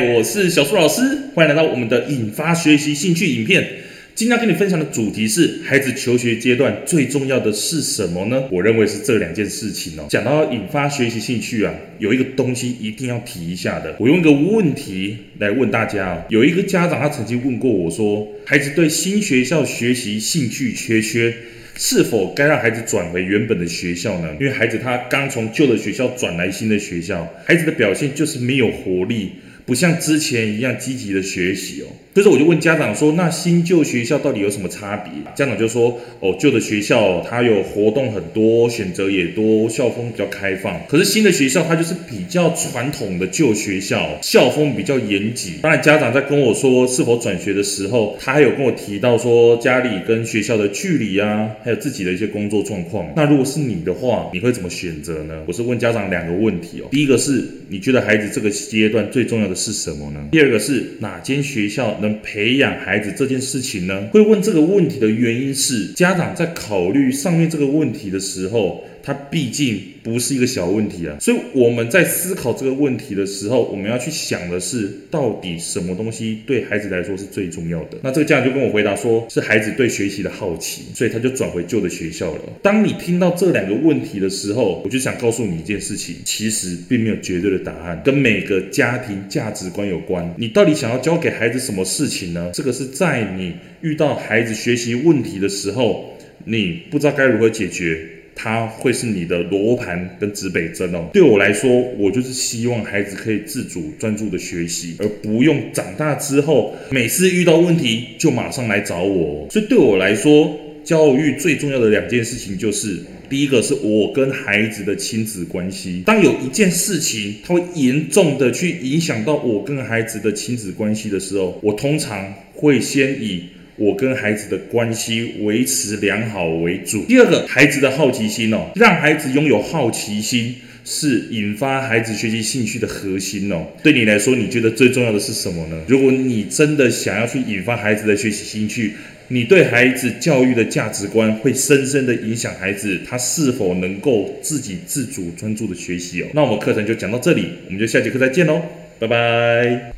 我是小树老师，欢迎来到我们的引发学习兴趣影片。今天要跟你分享的主题是孩子求学阶段最重要的是什么呢？我认为是这两件事情哦。讲到引发学习兴趣啊，有一个东西一定要提一下的。我用一个问题来问大家哦。有一个家长他曾经问过我说，孩子对新学校学习兴趣缺缺，是否该让孩子转回原本的学校呢？因为孩子他刚从旧的学校转来新的学校，孩子的表现就是没有活力。不像之前一样积极的学习哦，所以我就问家长说，那新旧学校到底有什么差别？家长就说，哦，旧的学校它有活动很多，选择也多，校风比较开放。可是新的学校它就是比较传统的旧学校，校风比较严谨。当然，家长在跟我说是否转学的时候，他还有跟我提到说家里跟学校的距离啊，还有自己的一些工作状况。那如果是你的话，你会怎么选择呢？我是问家长两个问题哦。第一个是你觉得孩子这个阶段最重要的是什么呢？第二个是哪间学校能培养孩子这件事情呢？会问这个问题的原因是，家长在考虑上面这个问题的时候，它毕竟不是一个小问题啊，所以我们在思考这个问题的时候，我们要去想的是，到底什么东西对孩子来说是最重要的？那这个家长就跟我回答说，是孩子对学习的好奇，所以他就转回旧的学校了。当你听到这两个问题的时候，我就想告诉你一件事情，其实并没有绝对的答案，跟每个家庭价值观有关。你到底想要教给孩子什么事情呢？这个是在你遇到孩子学习问题的时候，你不知道该如何解决。它会是你的罗盘跟指北针哦。对我来说，我就是希望孩子可以自主专注的学习，而不用长大之后每次遇到问题就马上来找我。所以对我来说，教育最重要的两件事情就是，第一个是我跟孩子的亲子关系。当有一件事情它会严重的去影响到我跟孩子的亲子关系的时候，我通常会先以。我跟孩子的关系维持良好为主。第二个，孩子的好奇心哦，让孩子拥有好奇心是引发孩子学习兴趣的核心哦。对你来说，你觉得最重要的是什么呢？如果你真的想要去引发孩子的学习兴趣，你对孩子教育的价值观会深深的影响孩子他是否能够自己自主专注的学习哦。那我们课程就讲到这里，我们就下节课再见喽，拜拜。